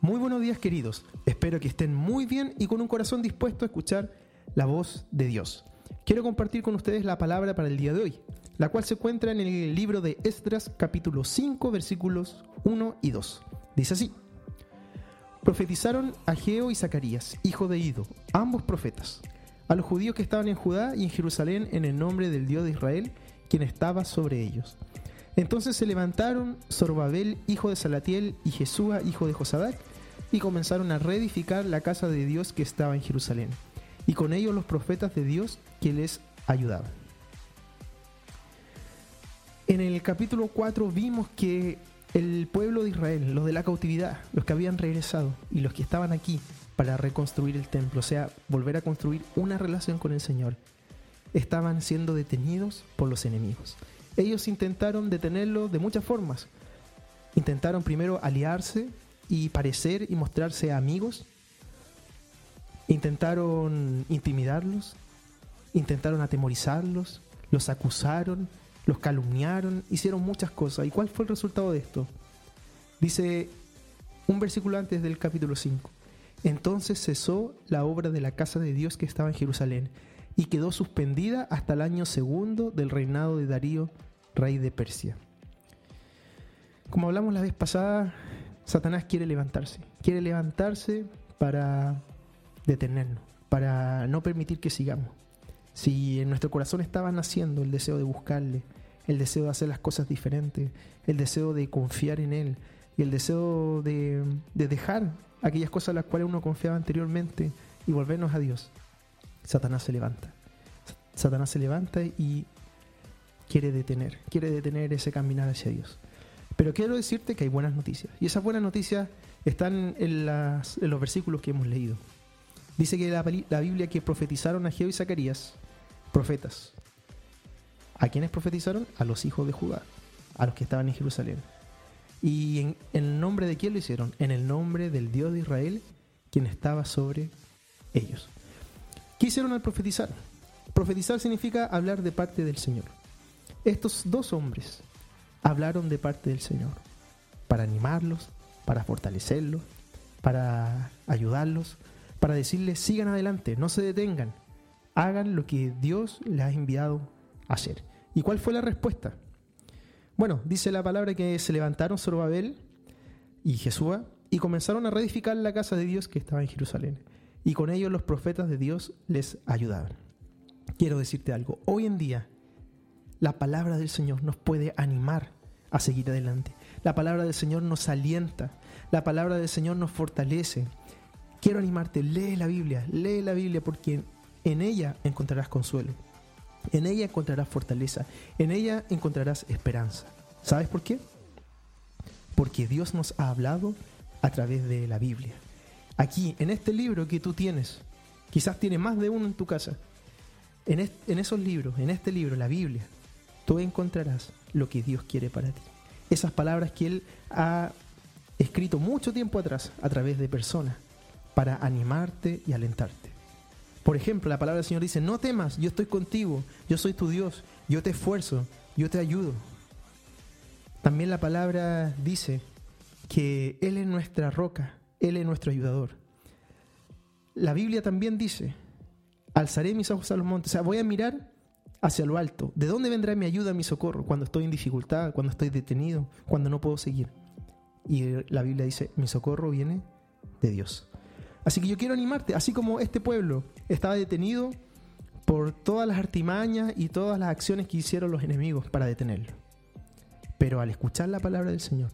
Muy buenos días queridos, espero que estén muy bien y con un corazón dispuesto a escuchar la voz de Dios. Quiero compartir con ustedes la palabra para el día de hoy, la cual se encuentra en el libro de Esdras capítulo 5 versículos 1 y 2. Dice así, profetizaron Ageo y Zacarías, hijo de Ido, ambos profetas, a los judíos que estaban en Judá y en Jerusalén en el nombre del Dios de Israel, quien estaba sobre ellos. Entonces se levantaron Zorobabel, hijo de Salatiel, y Jesúa, hijo de Josadac, y comenzaron a reedificar la casa de Dios que estaba en Jerusalén, y con ellos los profetas de Dios que les ayudaban. En el capítulo 4 vimos que el pueblo de Israel, los de la cautividad, los que habían regresado y los que estaban aquí para reconstruir el templo, o sea, volver a construir una relación con el Señor, estaban siendo detenidos por los enemigos. Ellos intentaron detenerlo de muchas formas. Intentaron primero aliarse y parecer y mostrarse amigos. Intentaron intimidarlos. Intentaron atemorizarlos. Los acusaron. Los calumniaron. Hicieron muchas cosas. ¿Y cuál fue el resultado de esto? Dice un versículo antes del capítulo 5. Entonces cesó la obra de la casa de Dios que estaba en Jerusalén y quedó suspendida hasta el año segundo del reinado de Darío, rey de Persia. Como hablamos la vez pasada, Satanás quiere levantarse, quiere levantarse para detenernos, para no permitir que sigamos. Si en nuestro corazón estaba naciendo el deseo de buscarle, el deseo de hacer las cosas diferentes, el deseo de confiar en Él y el deseo de, de dejar aquellas cosas en las cuales uno confiaba anteriormente y volvernos a Dios, Satanás se levanta. Satanás se levanta y quiere detener, quiere detener ese caminar hacia Dios. Pero quiero decirte que hay buenas noticias. Y esas buenas noticias están en, las- en los versículos que hemos leído. Dice que la, la Biblia que profetizaron a Geo y Zacarías, profetas. ¿A quiénes profetizaron? A los hijos de Judá, a los que estaban en Jerusalén. ¿Y en, en el nombre de quién lo hicieron? En el nombre del Dios de Israel, quien estaba sobre ellos. ¿Qué hicieron al profetizar? Profetizar significa hablar de parte del Señor. Estos dos hombres hablaron de parte del Señor para animarlos, para fortalecerlos, para ayudarlos, para decirles sigan adelante, no se detengan, hagan lo que Dios les ha enviado a hacer. ¿Y cuál fue la respuesta? Bueno, dice la palabra que se levantaron Zorobabel y Jesúa y comenzaron a reedificar la casa de Dios que estaba en Jerusalén. Y con ellos los profetas de Dios les ayudaban. Quiero decirte algo, hoy en día la palabra del Señor nos puede animar a seguir adelante. La palabra del Señor nos alienta, la palabra del Señor nos fortalece. Quiero animarte, lee la Biblia, lee la Biblia porque en ella encontrarás consuelo, en ella encontrarás fortaleza, en ella encontrarás esperanza. ¿Sabes por qué? Porque Dios nos ha hablado a través de la Biblia. Aquí, en este libro que tú tienes, quizás tienes más de uno en tu casa, en, en esos libros, en este libro, la Biblia, tú encontrarás lo que Dios quiere para ti. Esas palabras que Él ha escrito mucho tiempo atrás a través de personas para animarte y alentarte. Por ejemplo, la palabra del Señor dice, no temas, yo estoy contigo, yo soy tu Dios, yo te esfuerzo, yo te ayudo. También la palabra dice que Él es nuestra roca, Él es nuestro ayudador. La Biblia también dice, alzaré mis ojos a los montes, o sea, voy a mirar hacia lo alto. ¿De dónde vendrá mi ayuda, mi socorro? Cuando estoy en dificultad, cuando estoy detenido, cuando no puedo seguir. Y la Biblia dice, mi socorro viene de Dios. Así que yo quiero animarte, así como este pueblo estaba detenido por todas las artimañas y todas las acciones que hicieron los enemigos para detenerlo. Pero al escuchar la palabra del Señor,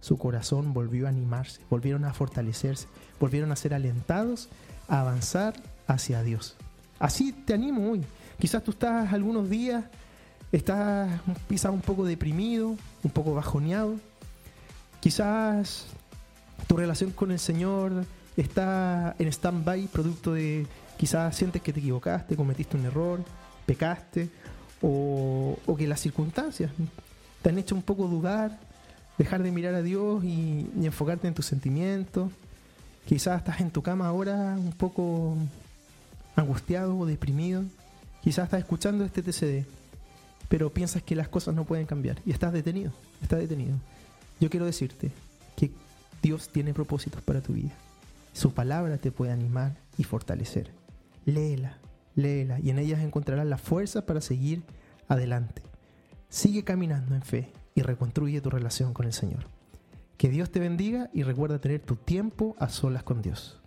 su corazón volvió a animarse, volvieron a fortalecerse, volvieron a ser alentados a avanzar hacia Dios. Así te animo hoy. Quizás tú estás algunos días, estás quizás un poco deprimido, un poco bajoneado. Quizás tu relación con el Señor está en stand-by producto de Quizás sientes que te equivocaste, cometiste un error, pecaste, o, que las circunstancias te han hecho un poco dudar, dejar de mirar a Dios y, y enfocarte en tus sentimientos. Quizás estás en tu cama ahora un poco angustiado o deprimido. Quizás estás escuchando este TCD, pero piensas que las cosas no pueden cambiar y estás detenido, estás detenido. Yo quiero decirte que Dios tiene propósitos para tu vida. Su palabra te puede animar y fortalecer. Léela, léela y en ellas encontrarás la fuerza para seguir adelante. Sigue caminando en fe y reconstruye tu relación con el Señor. Que Dios te bendiga y recuerda tener tu tiempo a solas con Dios.